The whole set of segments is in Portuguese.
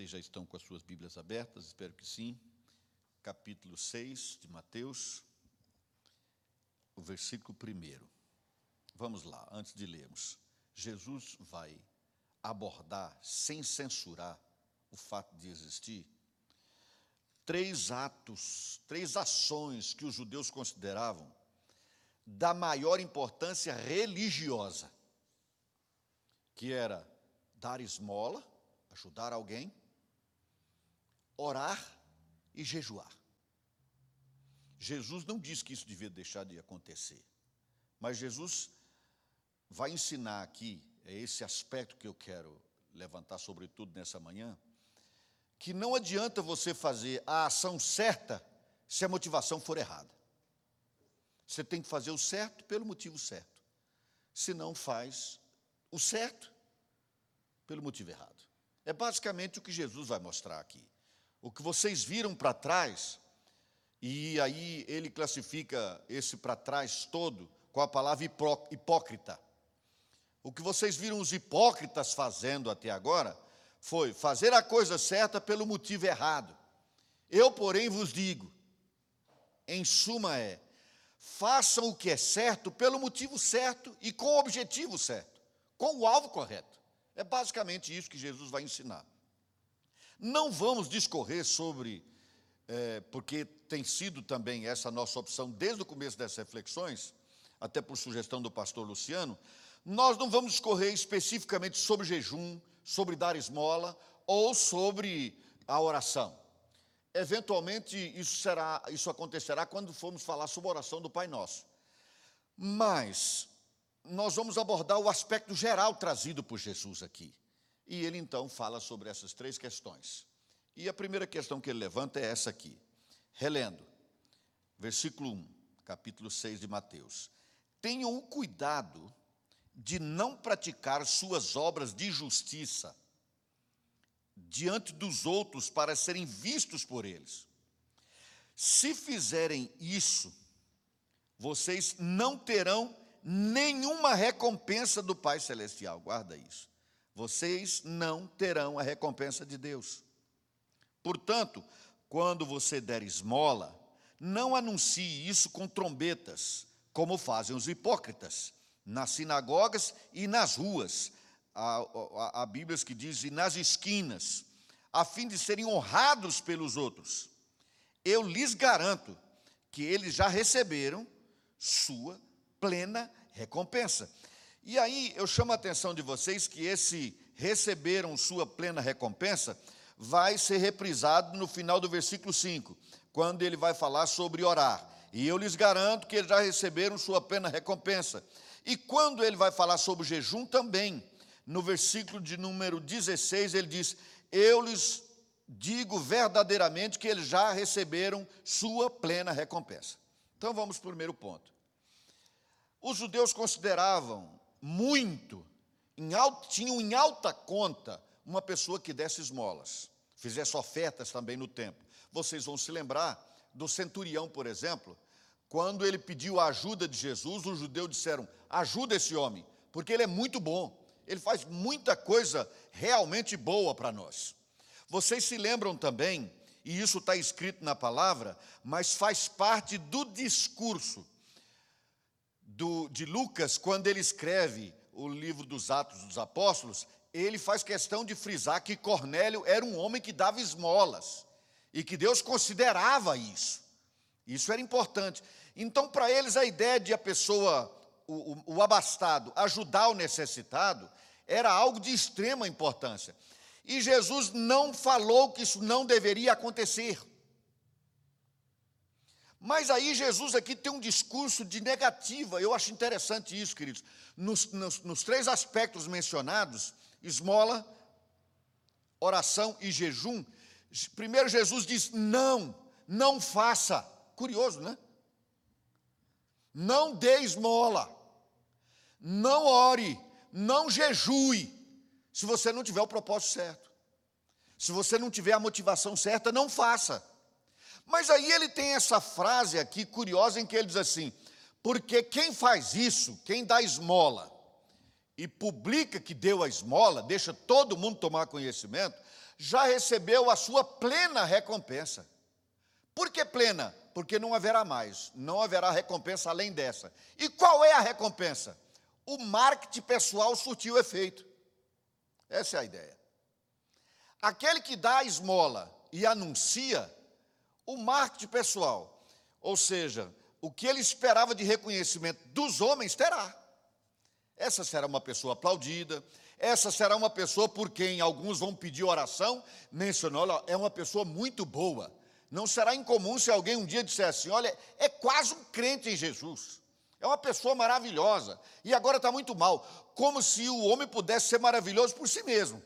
Vocês já estão com as suas Bíblias abertas, espero que sim. Capítulo 6 de Mateus, o versículo 1. Vamos lá, antes de lermos. Jesus vai abordar, sem censurar o fato de existir, três atos, três ações que os judeus consideravam da maior importância religiosa, que era dar esmola, ajudar alguém, orar e jejuar. Jesus não disse que isso devia deixar de acontecer, mas Jesus vai ensinar aqui, é esse aspecto que eu quero levantar, sobretudo nessa manhã, que não adianta você fazer a ação certa se a motivação for errada. Você tem que fazer o certo pelo motivo certo. Se não faz o certo pelo motivo errado. É basicamente o que Jesus vai mostrar aqui. O que vocês viram para trás, e aí ele classifica esse para trás todo com a palavra hipócrita. O que vocês viram os hipócritas fazendo até agora foi fazer a coisa certa pelo motivo errado. Eu, porém, vos digo, em suma é, façam o que é certo pelo motivo certo e com o objetivo certo, com o alvo correto. É basicamente isso que Jesus vai ensinar. Não vamos discorrer sobre, é, porque tem sido também essa nossa opção desde o começo dessas reflexões, até por sugestão do pastor Luciano, nós não vamos discorrer especificamente sobre jejum, sobre dar esmola ou sobre a oração. Eventualmente isso será, isso acontecerá quando formos falar sobre a oração do Pai Nosso. Mas nós vamos abordar o aspecto geral trazido por Jesus aqui. E ele então fala sobre essas três questões. E a primeira questão que ele levanta é essa aqui. Relendo, versículo 1, capítulo 6 de Mateus. Tenham o cuidado de não praticar suas obras de justiça diante dos outros para serem vistos por eles. Se fizerem isso, vocês não terão nenhuma recompensa do Pai Celestial. Guarda isso. Vocês não terão a recompensa de Deus. Portanto, quando você der esmola, não anuncie isso com trombetas, como fazem os hipócritas nas sinagogas e nas ruas. Há, há, há Bíblias que dizem nas esquinas, a fim de serem honrados pelos outros. Eu lhes garanto que eles já receberam sua plena recompensa. E aí eu chamo a atenção de vocês que esse receberam sua plena recompensa vai ser reprisado no final do versículo 5, quando ele vai falar sobre orar. E eu lhes garanto que eles já receberam sua plena recompensa. E quando ele vai falar sobre jejum também, no versículo de número 16, ele diz: Eu lhes digo verdadeiramente que eles já receberam sua plena recompensa. Então vamos para o primeiro ponto. Os judeus consideravam muito, em alto, tinham em alta conta uma pessoa que desse esmolas, fizesse ofertas também no templo. Vocês vão se lembrar do centurião, por exemplo, quando ele pediu a ajuda de Jesus, os judeus disseram: ajuda esse homem, porque ele é muito bom, ele faz muita coisa realmente boa para nós. Vocês se lembram também, e isso está escrito na palavra, mas faz parte do discurso do, de Lucas, quando ele escreve o livro dos Atos dos Apóstolos, ele faz questão de frisar que Cornélio era um homem que dava esmolas e que Deus considerava isso. Isso era importante. Então, para eles, a ideia de a pessoa, o, o, o abastado, ajudar o necessitado, era algo de extrema importância. E Jesus não falou que isso não deveria acontecer. Mas aí Jesus aqui tem um discurso de negativa, eu acho interessante isso, queridos. Nos, nos, nos três aspectos mencionados, esmola, oração e jejum, primeiro Jesus diz: não, não faça. Curioso, né? não dê esmola, não ore, não jejue, se você não tiver o propósito certo. Se você não tiver a motivação certa, não faça. Mas aí ele tem essa frase aqui curiosa em que ele diz assim: porque quem faz isso, quem dá esmola e publica que deu a esmola, deixa todo mundo tomar conhecimento, já recebeu a sua plena recompensa. Por que plena? Porque não haverá mais, não haverá recompensa além dessa. E qual é a recompensa? O marketing pessoal surtiu efeito. Essa é a ideia. Aquele que dá a esmola e anuncia, o marketing pessoal, ou seja, o que ele esperava de reconhecimento dos homens, terá. Essa será uma pessoa aplaudida, essa será uma pessoa por quem alguns vão pedir oração, mencionou, é uma pessoa muito boa. Não será incomum se alguém um dia disser assim: olha, é quase um crente em Jesus, é uma pessoa maravilhosa, e agora está muito mal, como se o homem pudesse ser maravilhoso por si mesmo.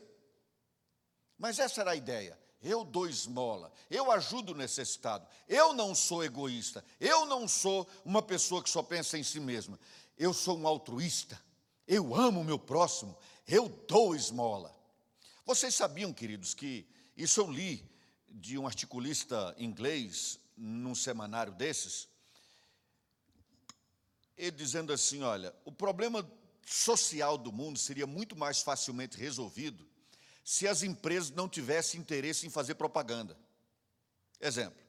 Mas essa era a ideia. Eu dou esmola, eu ajudo o necessitado, eu não sou egoísta, eu não sou uma pessoa que só pensa em si mesma, eu sou um altruísta, eu amo o meu próximo, eu dou esmola. Vocês sabiam, queridos, que isso eu li de um articulista inglês num semanário desses, ele dizendo assim: olha, o problema social do mundo seria muito mais facilmente resolvido se as empresas não tivessem interesse em fazer propaganda. Exemplo: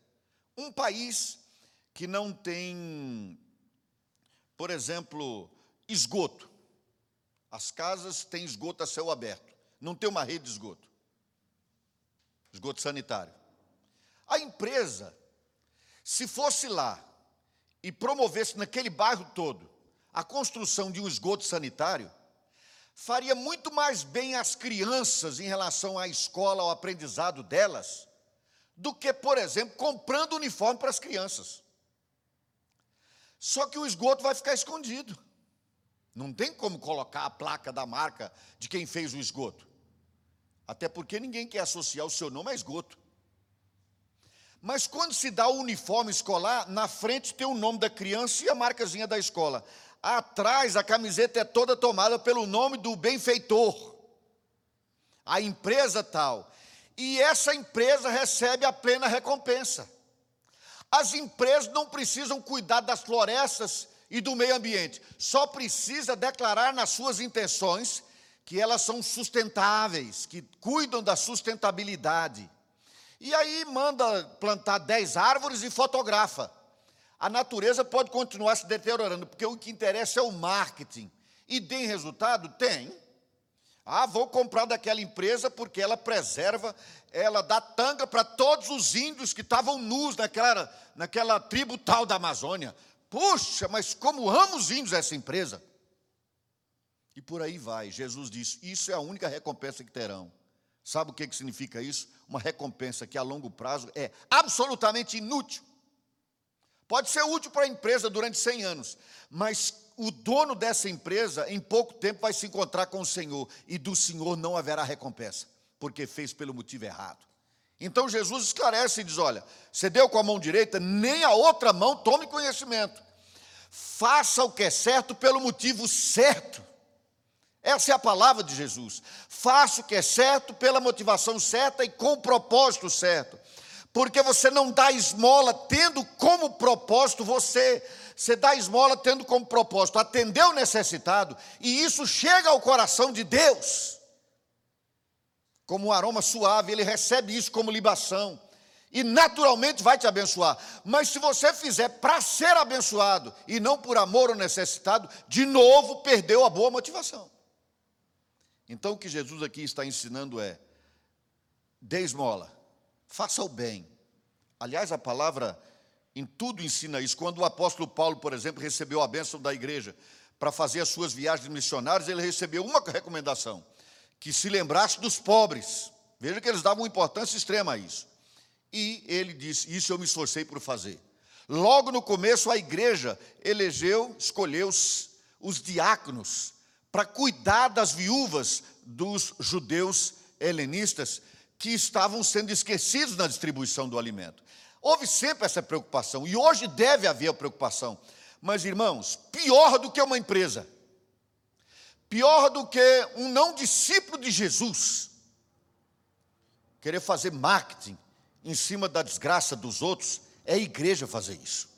um país que não tem, por exemplo, esgoto. As casas têm esgoto a céu aberto, não tem uma rede de esgoto. Esgoto sanitário. A empresa, se fosse lá e promovesse naquele bairro todo a construção de um esgoto sanitário, faria muito mais bem às crianças em relação à escola, ao aprendizado delas, do que, por exemplo, comprando uniforme para as crianças. Só que o esgoto vai ficar escondido. Não tem como colocar a placa da marca de quem fez o esgoto. Até porque ninguém quer associar o seu nome a esgoto. Mas quando se dá o uniforme escolar, na frente tem o nome da criança e a marcazinha da escola. Atrás a camiseta é toda tomada pelo nome do benfeitor, a empresa tal. E essa empresa recebe a plena recompensa. As empresas não precisam cuidar das florestas e do meio ambiente, só precisa declarar nas suas intenções que elas são sustentáveis, que cuidam da sustentabilidade. E aí manda plantar 10 árvores e fotografa a natureza pode continuar se deteriorando, porque o que interessa é o marketing. E tem resultado? Tem. Ah, vou comprar daquela empresa porque ela preserva, ela dá tanga para todos os índios que estavam nus naquela, naquela tribo tal da Amazônia. Puxa, mas como amo os índios essa empresa. E por aí vai. Jesus disse: Isso é a única recompensa que terão. Sabe o que significa isso? Uma recompensa que a longo prazo é absolutamente inútil. Pode ser útil para a empresa durante 100 anos, mas o dono dessa empresa, em pouco tempo, vai se encontrar com o Senhor, e do Senhor não haverá recompensa, porque fez pelo motivo errado. Então Jesus esclarece e diz: Olha, você deu com a mão direita, nem a outra mão tome conhecimento. Faça o que é certo pelo motivo certo. Essa é a palavra de Jesus. Faça o que é certo pela motivação certa e com o propósito certo porque você não dá esmola tendo como propósito você, você dá esmola tendo como propósito atender o necessitado, e isso chega ao coração de Deus. Como um aroma suave, ele recebe isso como libação e naturalmente vai te abençoar. Mas se você fizer para ser abençoado e não por amor ao necessitado, de novo perdeu a boa motivação. Então o que Jesus aqui está ensinando é: dê esmola faça o bem. Aliás, a palavra em tudo ensina isso. Quando o apóstolo Paulo, por exemplo, recebeu a bênção da igreja para fazer as suas viagens missionárias, ele recebeu uma recomendação: que se lembrasse dos pobres. Veja que eles davam importância extrema a isso. E ele disse: Isso eu me esforcei por fazer. Logo no começo, a igreja elegeu, escolheu os, os diáconos para cuidar das viúvas dos judeus helenistas que estavam sendo esquecidos na distribuição do alimento. Houve sempre essa preocupação, e hoje deve haver preocupação. Mas, irmãos, pior do que uma empresa, pior do que um não discípulo de Jesus, querer fazer marketing em cima da desgraça dos outros, é a igreja fazer isso.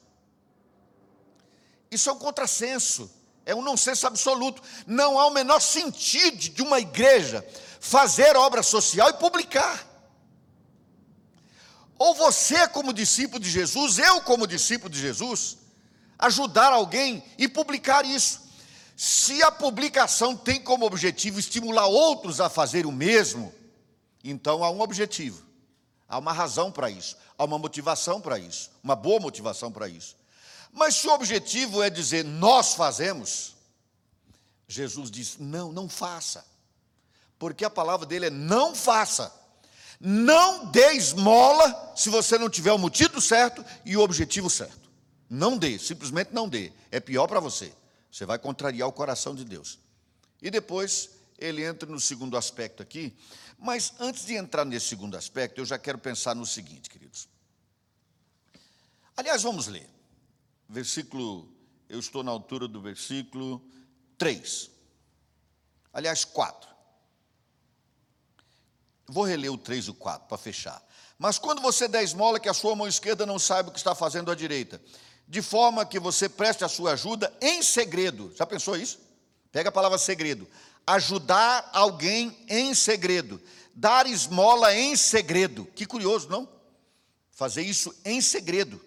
Isso é um contrassenso, é um nonsenso absoluto. Não há o menor sentido de uma igreja fazer obra social e publicar. ou você, como discípulo de Jesus, eu, como discípulo de Jesus, ajudar alguém e publicar isso. Se a publicação tem como objetivo estimular outros a fazer o mesmo, então há um objetivo, há uma razão para isso, há uma motivação para isso, uma boa motivação para isso. Mas se o objetivo é dizer nós fazemos, Jesus diz: não, não faça, porque a palavra dele é não faça. Não dê esmola se você não tiver o motivo certo e o objetivo certo. Não dê, simplesmente não dê. É pior para você. Você vai contrariar o coração de Deus. E depois ele entra no segundo aspecto aqui. Mas antes de entrar nesse segundo aspecto, eu já quero pensar no seguinte, queridos. Aliás, vamos ler. Versículo, eu estou na altura do versículo 3. Aliás, 4. Vou reler o 3 e o 4 para fechar. Mas quando você der esmola, que a sua mão esquerda não saiba o que está fazendo a direita, de forma que você preste a sua ajuda em segredo. Já pensou isso? Pega a palavra segredo. Ajudar alguém em segredo. Dar esmola em segredo. Que curioso, não? Fazer isso em segredo.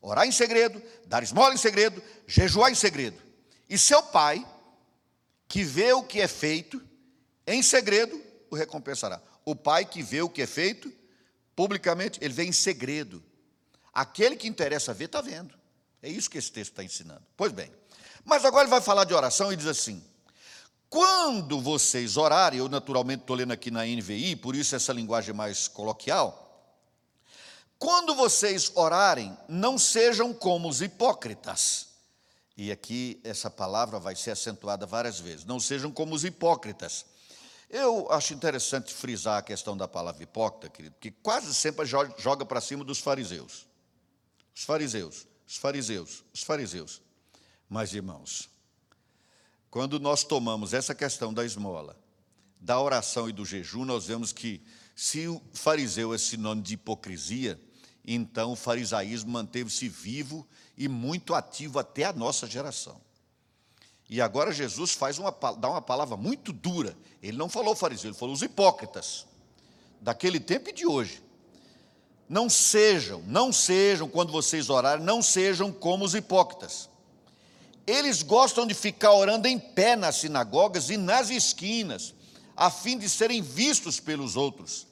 Orar em segredo, dar esmola em segredo, jejuar em segredo. E seu pai, que vê o que é feito em segredo, o recompensará. O pai que vê o que é feito publicamente, ele vê em segredo. Aquele que interessa ver, está vendo. É isso que esse texto está ensinando. Pois bem, mas agora ele vai falar de oração e diz assim: quando vocês orarem, eu naturalmente estou lendo aqui na NVI, por isso essa linguagem mais coloquial. Quando vocês orarem, não sejam como os hipócritas. E aqui essa palavra vai ser acentuada várias vezes. Não sejam como os hipócritas eu acho interessante frisar a questão da palavra hipócrita, querido, porque quase sempre joga para cima dos fariseus. Os fariseus, os fariseus, os fariseus. Mas, irmãos, quando nós tomamos essa questão da esmola, da oração e do jejum, nós vemos que se o fariseu é sinônimo de hipocrisia, então o farisaísmo manteve-se vivo e muito ativo até a nossa geração. E agora Jesus faz uma, dá uma palavra muito dura. Ele não falou fariseu, ele falou os hipócritas, daquele tempo e de hoje. Não sejam, não sejam, quando vocês orarem, não sejam como os hipócritas. Eles gostam de ficar orando em pé nas sinagogas e nas esquinas, a fim de serem vistos pelos outros.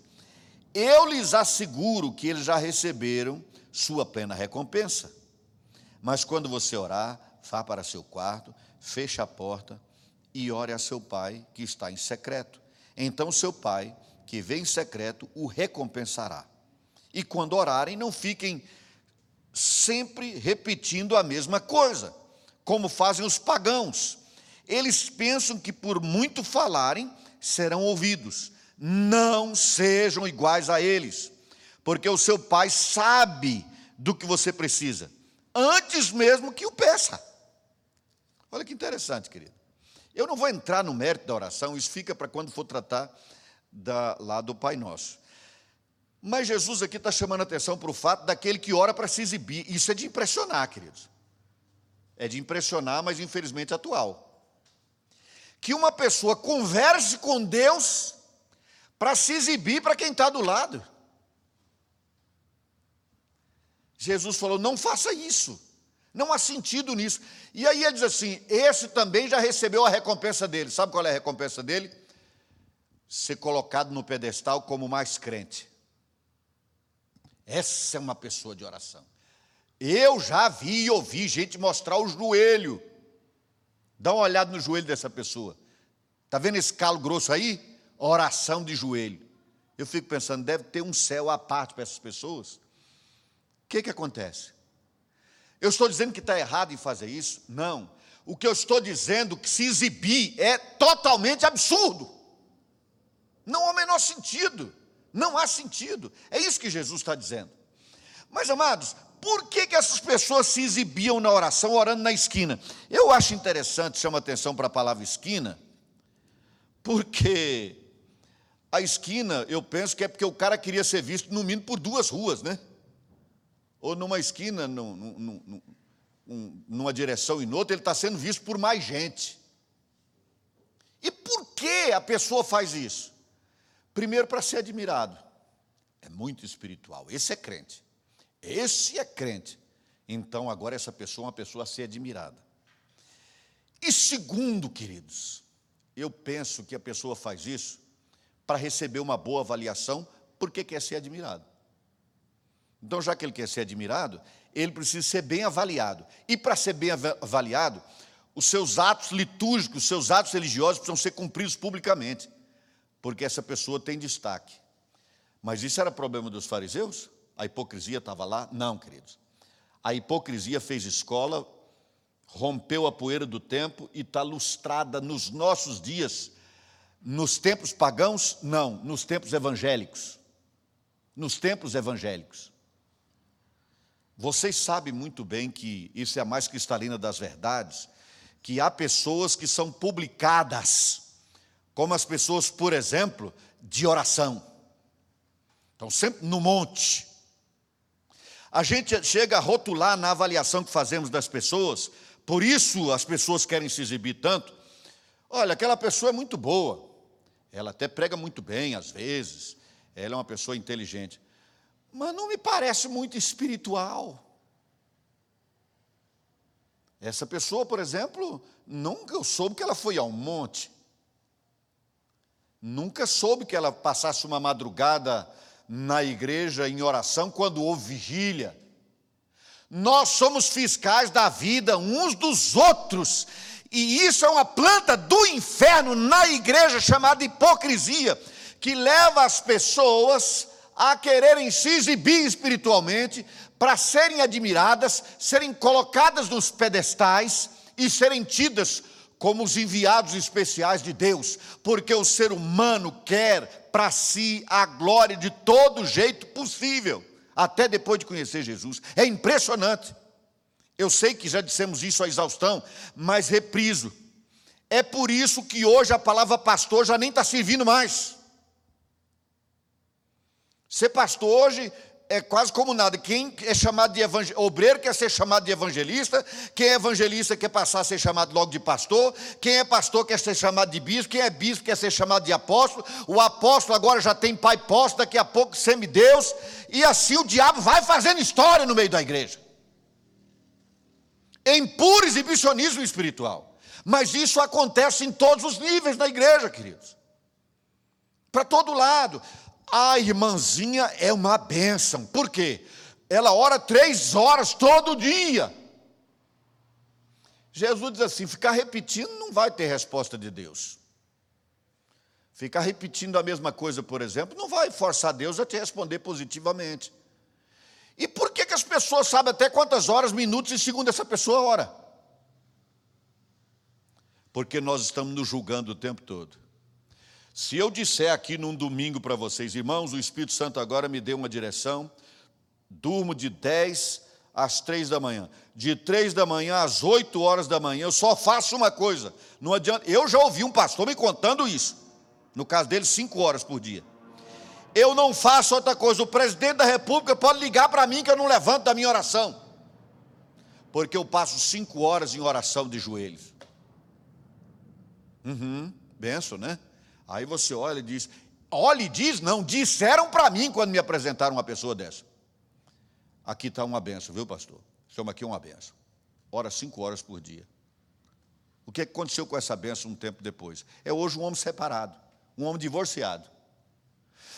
Eu lhes asseguro que eles já receberam sua plena recompensa. Mas quando você orar, vá para seu quarto, feche a porta e ore a seu pai que está em secreto. Então seu pai, que vem em secreto, o recompensará. E quando orarem, não fiquem sempre repetindo a mesma coisa, como fazem os pagãos. Eles pensam que por muito falarem, serão ouvidos. Não sejam iguais a eles, porque o seu pai sabe do que você precisa, antes mesmo que o peça. Olha que interessante, querido. Eu não vou entrar no mérito da oração, isso fica para quando for tratar da, lá do Pai Nosso. Mas Jesus aqui está chamando atenção para o fato daquele que ora para se exibir. Isso é de impressionar, queridos. É de impressionar, mas infelizmente atual. Que uma pessoa converse com Deus para se exibir para quem está do lado. Jesus falou: não faça isso. Não há sentido nisso. E aí ele diz assim: esse também já recebeu a recompensa dele. Sabe qual é a recompensa dele? Ser colocado no pedestal como mais crente. Essa é uma pessoa de oração. Eu já vi e ouvi gente mostrar o joelho. Dá uma olhada no joelho dessa pessoa. Está vendo esse calo grosso aí? Oração de joelho. Eu fico pensando, deve ter um céu à parte para essas pessoas. O que, que acontece? Eu estou dizendo que está errado em fazer isso? Não. O que eu estou dizendo que se exibir é totalmente absurdo. Não há o menor sentido. Não há sentido. É isso que Jesus está dizendo. Mas, amados, por que, que essas pessoas se exibiam na oração orando na esquina? Eu acho interessante, chama atenção para a palavra esquina, porque a esquina, eu penso que é porque o cara queria ser visto no mínimo por duas ruas, né? ou numa esquina, num, num, num, numa direção e noutra, ele está sendo visto por mais gente. E por que a pessoa faz isso? Primeiro, para ser admirado. É muito espiritual. Esse é crente. Esse é crente. Então, agora, essa pessoa é uma pessoa a ser admirada. E segundo, queridos, eu penso que a pessoa faz isso para receber uma boa avaliação, porque quer ser admirado. Então, já que ele quer ser admirado, ele precisa ser bem avaliado. E para ser bem avaliado, os seus atos litúrgicos, os seus atos religiosos precisam ser cumpridos publicamente, porque essa pessoa tem destaque. Mas isso era problema dos fariseus? A hipocrisia estava lá? Não, queridos. A hipocrisia fez escola, rompeu a poeira do tempo e está lustrada nos nossos dias. Nos tempos pagãos, não, nos tempos evangélicos. Nos tempos evangélicos. Vocês sabem muito bem que isso é a mais cristalina das verdades, que há pessoas que são publicadas, como as pessoas, por exemplo, de oração. Estão sempre no monte. A gente chega a rotular na avaliação que fazemos das pessoas, por isso as pessoas querem se exibir tanto. Olha, aquela pessoa é muito boa, ela até prega muito bem às vezes, ela é uma pessoa inteligente mas não me parece muito espiritual. Essa pessoa, por exemplo, nunca eu soube que ela foi ao monte. Nunca soube que ela passasse uma madrugada na igreja em oração quando houve vigília. Nós somos fiscais da vida uns dos outros. E isso é uma planta do inferno na igreja chamada hipocrisia, que leva as pessoas a quererem se exibir espiritualmente, para serem admiradas, serem colocadas nos pedestais e serem tidas como os enviados especiais de Deus, porque o ser humano quer para si a glória de todo jeito possível, até depois de conhecer Jesus. É impressionante. Eu sei que já dissemos isso à exaustão, mas repriso. É por isso que hoje a palavra pastor já nem está servindo mais. Ser pastor hoje é quase como nada. Quem é chamado de obreiro quer ser chamado de evangelista, quem é evangelista quer passar a ser chamado logo de pastor, quem é pastor quer ser chamado de bispo, quem é bispo quer ser chamado de apóstolo, o apóstolo agora já tem pai posto, daqui a pouco semideus, e assim o diabo vai fazendo história no meio da igreja. Em puro exibicionismo espiritual. Mas isso acontece em todos os níveis da igreja, queridos. Para todo lado. A irmãzinha é uma bênção. Por quê? Ela ora três horas todo dia. Jesus diz assim: ficar repetindo não vai ter resposta de Deus. Ficar repetindo a mesma coisa, por exemplo, não vai forçar Deus a te responder positivamente. E por que, que as pessoas sabem até quantas horas, minutos e segundos essa pessoa ora? Porque nós estamos nos julgando o tempo todo. Se eu disser aqui num domingo para vocês, irmãos, o Espírito Santo agora me deu uma direção, durmo de 10 às 3 da manhã. De 3 da manhã às 8 horas da manhã, eu só faço uma coisa. Não adianta. Eu já ouvi um pastor me contando isso. No caso dele, 5 horas por dia. Eu não faço outra coisa. O presidente da República pode ligar para mim que eu não levanto da minha oração. Porque eu passo 5 horas em oração de joelhos. Uhum, benção, né? Aí você olha e diz: olha e diz, não, disseram para mim quando me apresentaram uma pessoa dessa. Aqui está uma benção, viu, pastor? Chama aqui uma benção. Ora cinco horas por dia. O que aconteceu com essa benção um tempo depois? É hoje um homem separado, um homem divorciado.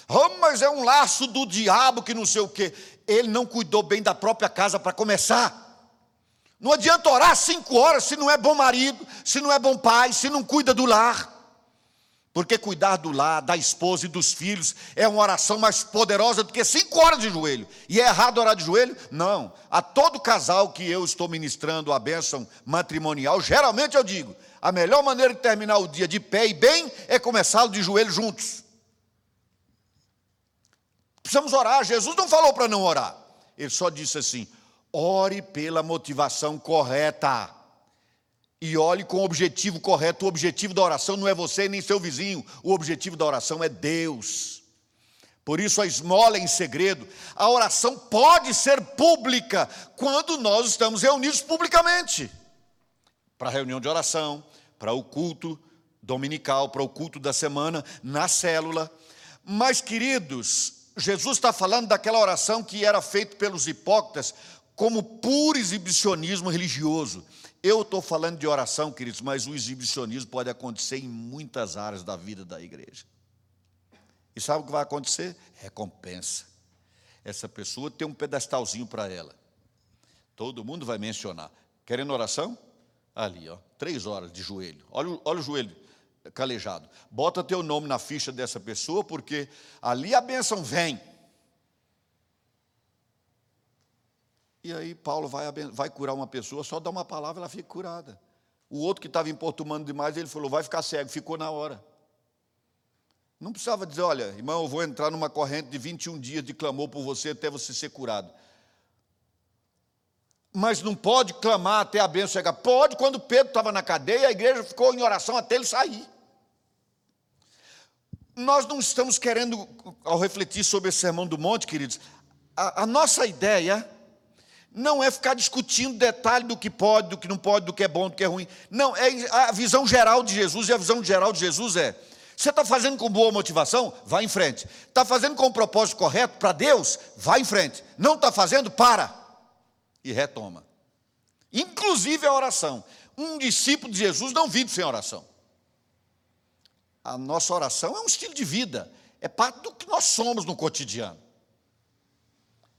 Oh, mas é um laço do diabo que não sei o quê. Ele não cuidou bem da própria casa para começar. Não adianta orar cinco horas se não é bom marido, se não é bom pai, se não cuida do lar. Porque cuidar do lar, da esposa e dos filhos é uma oração mais poderosa do que cinco horas de joelho. E é errado orar de joelho? Não. A todo casal que eu estou ministrando a bênção matrimonial, geralmente eu digo: a melhor maneira de terminar o dia de pé e bem é começá-lo de joelho juntos. Precisamos orar. Jesus não falou para não orar. Ele só disse assim: ore pela motivação correta e olhe com o objetivo correto. O objetivo da oração não é você nem seu vizinho, o objetivo da oração é Deus. Por isso a esmola é em segredo. A oração pode ser pública quando nós estamos reunidos publicamente. Para a reunião de oração, para o culto dominical, para o culto da semana, na célula. Mas, queridos, Jesus está falando daquela oração que era feita pelos hipócritas como puro exibicionismo religioso. Eu estou falando de oração, queridos, mas o exibicionismo pode acontecer em muitas áreas da vida da igreja. E sabe o que vai acontecer? Recompensa. Essa pessoa tem um pedestalzinho para ela. Todo mundo vai mencionar. Querendo oração? Ali, ó, três horas de joelho. Olha, olha o joelho calejado. Bota teu nome na ficha dessa pessoa, porque ali a bênção vem. E aí Paulo vai, vai curar uma pessoa, só dá uma palavra, ela fica curada. O outro que estava importunando demais, ele falou, vai ficar cego, ficou na hora. Não precisava dizer, olha, irmão, eu vou entrar numa corrente de 21 dias de clamor por você até você ser curado. Mas não pode clamar até a bênção chegar. Pode, quando Pedro estava na cadeia, a igreja ficou em oração até ele sair. Nós não estamos querendo, ao refletir sobre esse sermão do monte, queridos, a, a nossa ideia não é ficar discutindo detalhe do que pode, do que não pode, do que é bom, do que é ruim. Não, é a visão geral de Jesus, e a visão geral de Jesus é: você está fazendo com boa motivação? Vá em frente. Está fazendo com o propósito correto para Deus? Vá em frente. Não está fazendo? Para. E retoma. Inclusive a oração. Um discípulo de Jesus não vive sem oração. A nossa oração é um estilo de vida, é parte do que nós somos no cotidiano.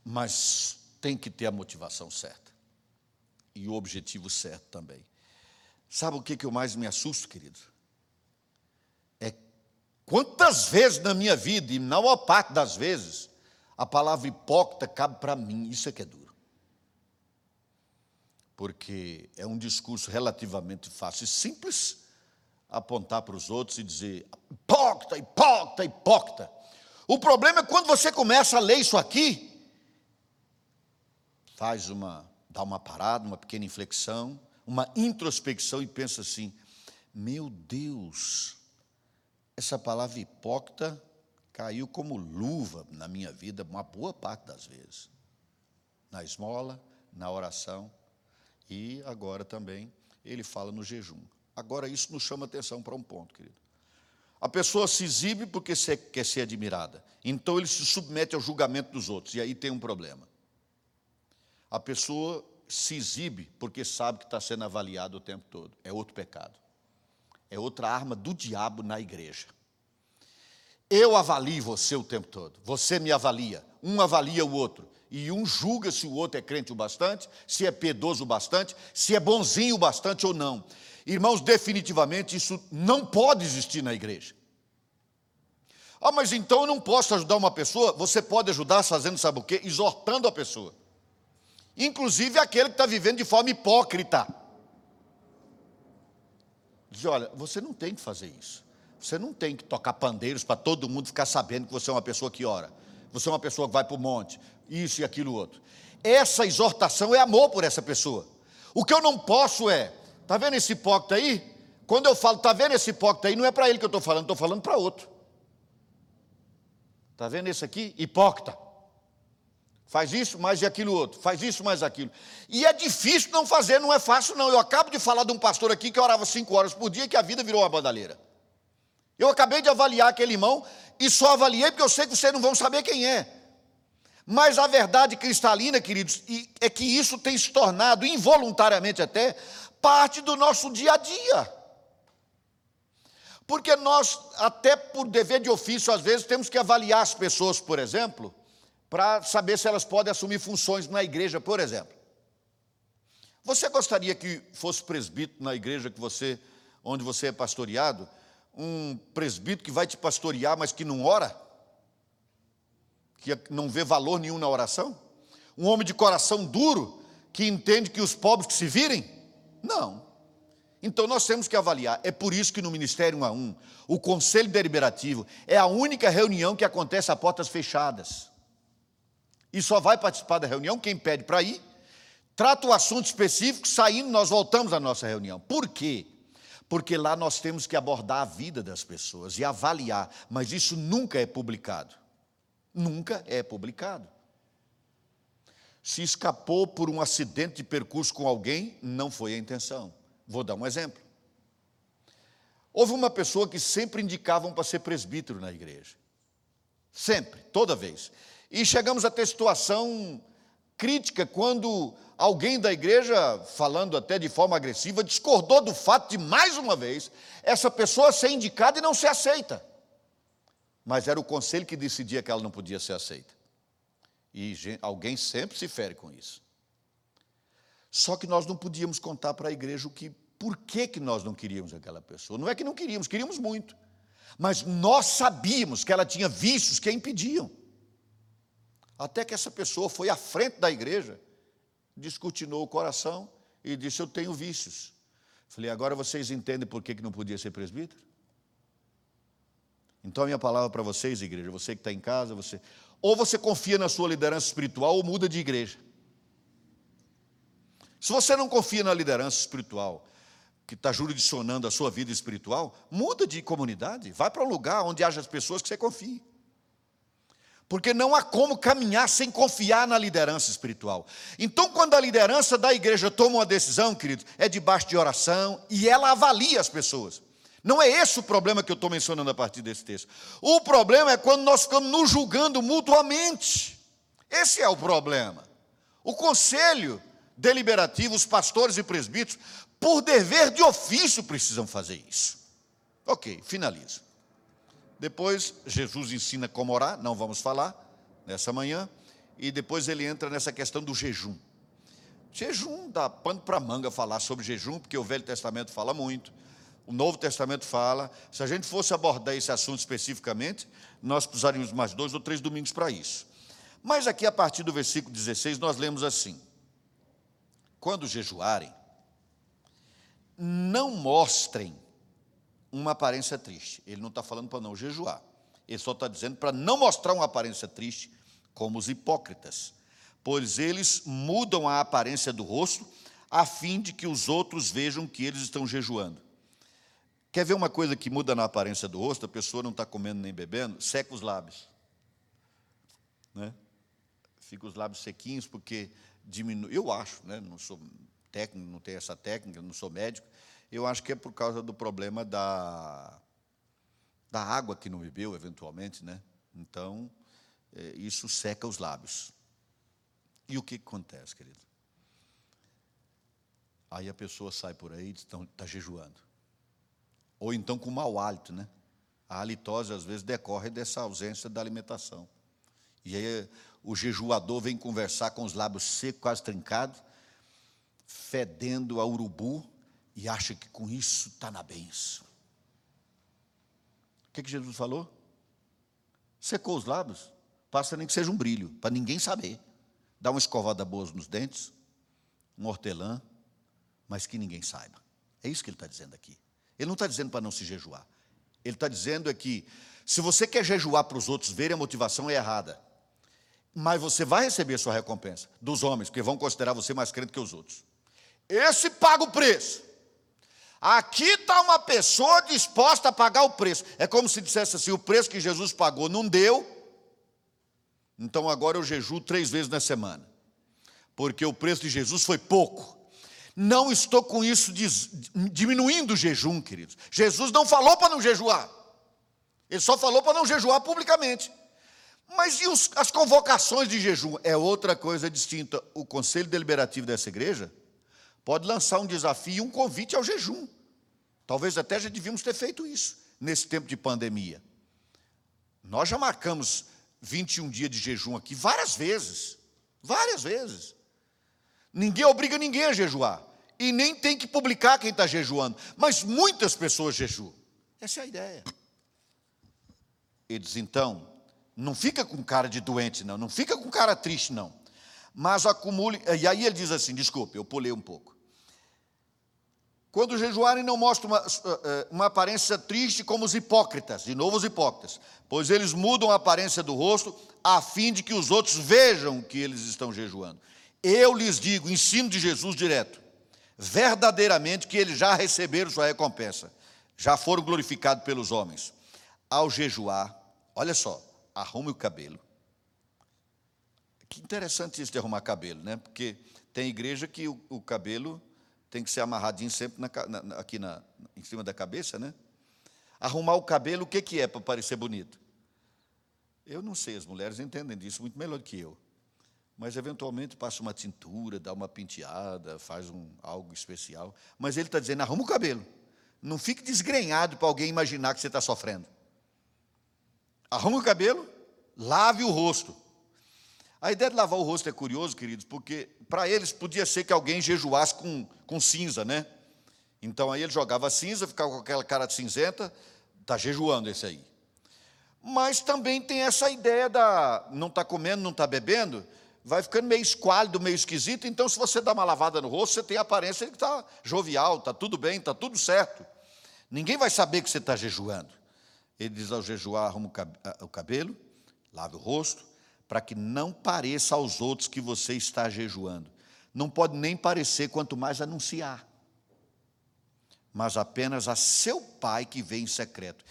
Mas tem que ter a motivação certa e o objetivo certo também. Sabe o que, que eu mais me assusto, querido? É quantas vezes na minha vida, e na maior parte das vezes, a palavra hipócrita cabe para mim, isso é que é duro. Porque é um discurso relativamente fácil e simples apontar para os outros e dizer hipócrita, hipócrita, hipócrita. O problema é quando você começa a ler isso aqui faz uma, dá uma parada, uma pequena inflexão, uma introspecção e pensa assim: meu Deus, essa palavra hipócrita caiu como luva na minha vida uma boa parte das vezes. Na esmola, na oração e agora também ele fala no jejum. Agora isso nos chama atenção para um ponto, querido. A pessoa se exibe porque quer ser admirada. Então ele se submete ao julgamento dos outros. E aí tem um problema a pessoa se exibe porque sabe que está sendo avaliado o tempo todo. É outro pecado. É outra arma do diabo na igreja. Eu avalio você o tempo todo. Você me avalia. Um avalia o outro. E um julga se o outro é crente o bastante, se é piedoso o bastante, se é bonzinho o bastante ou não. Irmãos, definitivamente isso não pode existir na igreja. Ah, mas então eu não posso ajudar uma pessoa? Você pode ajudar fazendo, sabe o quê? Exortando a pessoa inclusive aquele que está vivendo de forma hipócrita. Diz: olha, você não tem que fazer isso. Você não tem que tocar pandeiros para todo mundo ficar sabendo que você é uma pessoa que ora. Você é uma pessoa que vai para o monte, isso e aquilo outro. Essa exortação é amor por essa pessoa. O que eu não posso é, está vendo esse hipócrita aí? Quando eu falo, está vendo esse hipócrita aí, não é para ele que eu estou falando, estou falando para outro. Está vendo esse aqui? Hipócrita faz isso, mais aquilo outro, faz isso, mais aquilo. E é difícil não fazer, não é fácil não. Eu acabo de falar de um pastor aqui que orava cinco horas por dia e que a vida virou uma bandalheira. Eu acabei de avaliar aquele irmão e só avaliei porque eu sei que vocês não vão saber quem é. Mas a verdade cristalina, queridos, é que isso tem se tornado, involuntariamente até, parte do nosso dia a dia. Porque nós, até por dever de ofício, às vezes, temos que avaliar as pessoas, por exemplo, para saber se elas podem assumir funções na igreja, por exemplo. Você gostaria que fosse presbítero na igreja que você, onde você é pastoreado, um presbítero que vai te pastorear, mas que não ora? Que não vê valor nenhum na oração? Um homem de coração duro que entende que os pobres que se virem? Não. Então nós temos que avaliar. É por isso que no Ministério 1 a 1, o Conselho Deliberativo é a única reunião que acontece a portas fechadas e só vai participar da reunião quem pede para ir, trata o assunto específico, saindo, nós voltamos à nossa reunião. Por quê? Porque lá nós temos que abordar a vida das pessoas e avaliar, mas isso nunca é publicado. Nunca é publicado. Se escapou por um acidente de percurso com alguém, não foi a intenção. Vou dar um exemplo. Houve uma pessoa que sempre indicavam para ser presbítero na igreja. Sempre, toda vez. E chegamos a ter situação crítica quando alguém da igreja, falando até de forma agressiva, discordou do fato de, mais uma vez, essa pessoa ser indicada e não ser aceita. Mas era o conselho que decidia que ela não podia ser aceita. E alguém sempre se fere com isso. Só que nós não podíamos contar para a igreja o que, por que, que nós não queríamos aquela pessoa. Não é que não queríamos, queríamos muito. Mas nós sabíamos que ela tinha vícios que a impediam. Até que essa pessoa foi à frente da igreja, descortinou o coração e disse: Eu tenho vícios. Falei, agora vocês entendem por que não podia ser presbítero? Então a minha palavra para vocês, igreja, você que está em casa, você. Ou você confia na sua liderança espiritual ou muda de igreja. Se você não confia na liderança espiritual, que está jurisdicionando a sua vida espiritual, muda de comunidade, vai para um lugar onde haja as pessoas que você confie. Porque não há como caminhar sem confiar na liderança espiritual. Então, quando a liderança da igreja toma uma decisão, querido, é debaixo de oração e ela avalia as pessoas. Não é esse o problema que eu estou mencionando a partir desse texto. O problema é quando nós ficamos nos julgando mutuamente. Esse é o problema. O conselho deliberativo, os pastores e presbíteros, por dever de ofício, precisam fazer isso. Ok, finalizo. Depois, Jesus ensina como orar, não vamos falar nessa manhã. E depois ele entra nessa questão do jejum. Jejum dá pano para manga falar sobre jejum, porque o Velho Testamento fala muito, o Novo Testamento fala. Se a gente fosse abordar esse assunto especificamente, nós precisaríamos mais dois ou três domingos para isso. Mas aqui, a partir do versículo 16, nós lemos assim: Quando jejuarem, não mostrem uma aparência triste. Ele não está falando para não jejuar. Ele só está dizendo para não mostrar uma aparência triste, como os hipócritas, pois eles mudam a aparência do rosto, a fim de que os outros vejam que eles estão jejuando. Quer ver uma coisa que muda na aparência do rosto? A pessoa não está comendo nem bebendo, seca os lábios. Né? Fica os lábios sequinhos, porque diminui. Eu acho, né? não sou técnico, não tenho essa técnica, não sou médico, eu acho que é por causa do problema da, da água que não bebeu, eventualmente, né? Então, é, isso seca os lábios. E o que acontece, querido? Aí a pessoa sai por aí e está tá jejuando. Ou então com mau hálito, né? A halitose, às vezes, decorre dessa ausência da alimentação. E aí o jejuador vem conversar com os lábios secos, quase trincados, fedendo a urubu, e acha que com isso está na benção. O que, que Jesus falou? Secou os lábios, passa nem que seja um brilho, para ninguém saber. Dá uma escovada boa nos dentes, um hortelã, mas que ninguém saiba. É isso que ele está dizendo aqui. Ele não está dizendo para não se jejuar. Ele está dizendo é que, se você quer jejuar para os outros verem, a motivação é errada. Mas você vai receber sua recompensa dos homens, porque vão considerar você mais crente que os outros. Esse paga o preço. Aqui está uma pessoa disposta a pagar o preço. É como se dissesse assim: o preço que Jesus pagou não deu, então agora eu jejuo três vezes na semana, porque o preço de Jesus foi pouco. Não estou com isso diminuindo o jejum, queridos. Jesus não falou para não jejuar, ele só falou para não jejuar publicamente. Mas e os, as convocações de jejum? É outra coisa distinta. O conselho deliberativo dessa igreja pode lançar um desafio um convite ao jejum. Talvez até já devíamos ter feito isso nesse tempo de pandemia. Nós já marcamos 21 dias de jejum aqui várias vezes. Várias vezes. Ninguém obriga ninguém a jejuar. E nem tem que publicar quem está jejuando. Mas muitas pessoas jejuam. Essa é a ideia. Eles então, não fica com cara de doente, não. Não fica com cara triste, não. Mas acumule. E aí ele diz assim: desculpe, eu pulei um pouco. Quando jejuarem, não mostra uma, eh, eh, uma aparência triste como os hipócritas, de novo os hipócritas, pois eles mudam a aparência do rosto a fim de que os outros vejam que eles estão jejuando. Eu lhes digo, ensino de Jesus direto, verdadeiramente que eles já receberam sua recompensa, já foram glorificados pelos homens. Ao jejuar, olha só, arrume o cabelo. Que interessante isso de arrumar cabelo, né? Porque tem igreja que o, o cabelo tem que ser amarradinho sempre na, na, aqui na, em cima da cabeça, né? Arrumar o cabelo, o que, que é para parecer bonito? Eu não sei, as mulheres entendem disso muito melhor do que eu. Mas eventualmente passa uma tintura, dá uma penteada, faz um, algo especial. Mas ele está dizendo: arruma o cabelo. Não fique desgrenhado para alguém imaginar que você está sofrendo. Arruma o cabelo, lave o rosto. A ideia de lavar o rosto é curioso, queridos, porque para eles podia ser que alguém jejuasse com, com cinza, né? Então aí ele jogava cinza, ficava com aquela cara de cinzenta, está jejuando esse aí. Mas também tem essa ideia da não está comendo, não está bebendo, vai ficando meio esquálido, meio esquisito. Então, se você dá uma lavada no rosto, você tem a aparência de que está jovial, está tudo bem, está tudo certo. Ninguém vai saber que você está jejuando. Ele diz ao jejuar, arruma o cabelo, lave o rosto, para que não pareça aos outros que você está jejuando. Não pode nem parecer, quanto mais anunciar. Mas apenas a seu pai que vem em secreto.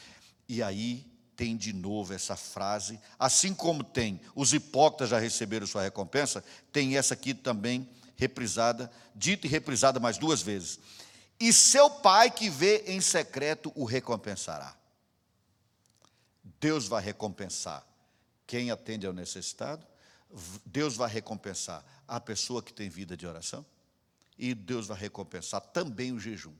E aí tem de novo essa frase, assim como tem os hipócritas já receberam sua recompensa, tem essa aqui também reprisada, dita e reprisada mais duas vezes. E seu pai que vê em secreto o recompensará. Deus vai recompensar quem atende ao necessitado, Deus vai recompensar a pessoa que tem vida de oração, e Deus vai recompensar também o jejum.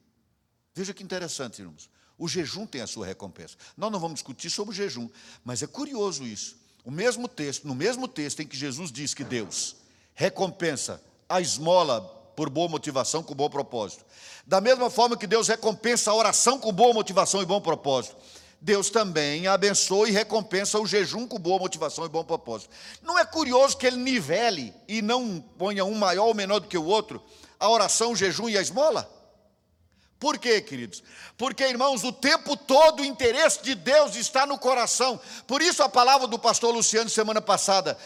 Veja que interessante, irmãos. O jejum tem a sua recompensa. Nós não vamos discutir sobre o jejum, mas é curioso isso. O mesmo texto, no mesmo texto em que Jesus diz que Deus recompensa a esmola por boa motivação, com bom propósito. Da mesma forma que Deus recompensa a oração com boa motivação e bom propósito. Deus também abençoa e recompensa o jejum com boa motivação e bom propósito. Não é curioso que ele nivele e não ponha um maior ou menor do que o outro a oração, o jejum e a esmola? Por quê, queridos? Porque, irmãos, o tempo todo o interesse de Deus está no coração. Por isso a palavra do pastor Luciano semana passada,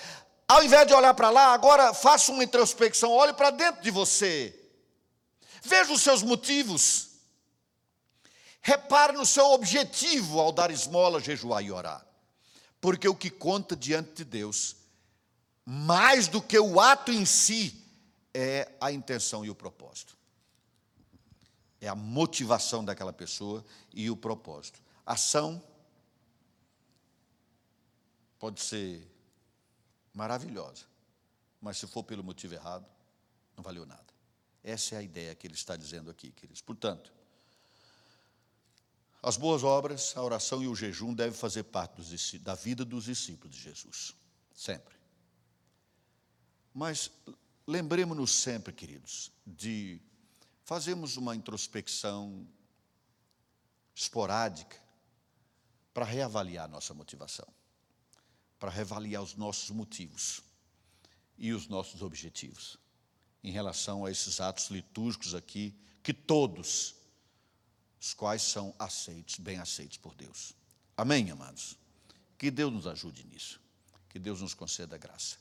ao invés de olhar para lá, agora faça uma introspecção, olhe para dentro de você. Veja os seus motivos. Repare no seu objetivo ao dar esmola, jejuar e orar. Porque o que conta diante de Deus, mais do que o ato em si, é a intenção e o propósito é a motivação daquela pessoa e o propósito. Ação pode ser maravilhosa, mas se for pelo motivo errado, não valeu nada. Essa é a ideia que ele está dizendo aqui, queridos. Portanto, as boas obras, a oração e o jejum devem fazer parte dos, da vida dos discípulos de Jesus, sempre. Mas lembremos-nos sempre, queridos, de fazemos uma introspecção esporádica para reavaliar nossa motivação, para reavaliar os nossos motivos e os nossos objetivos em relação a esses atos litúrgicos aqui, que todos, os quais são aceitos, bem aceitos por Deus. Amém, amados? Que Deus nos ajude nisso, que Deus nos conceda graça.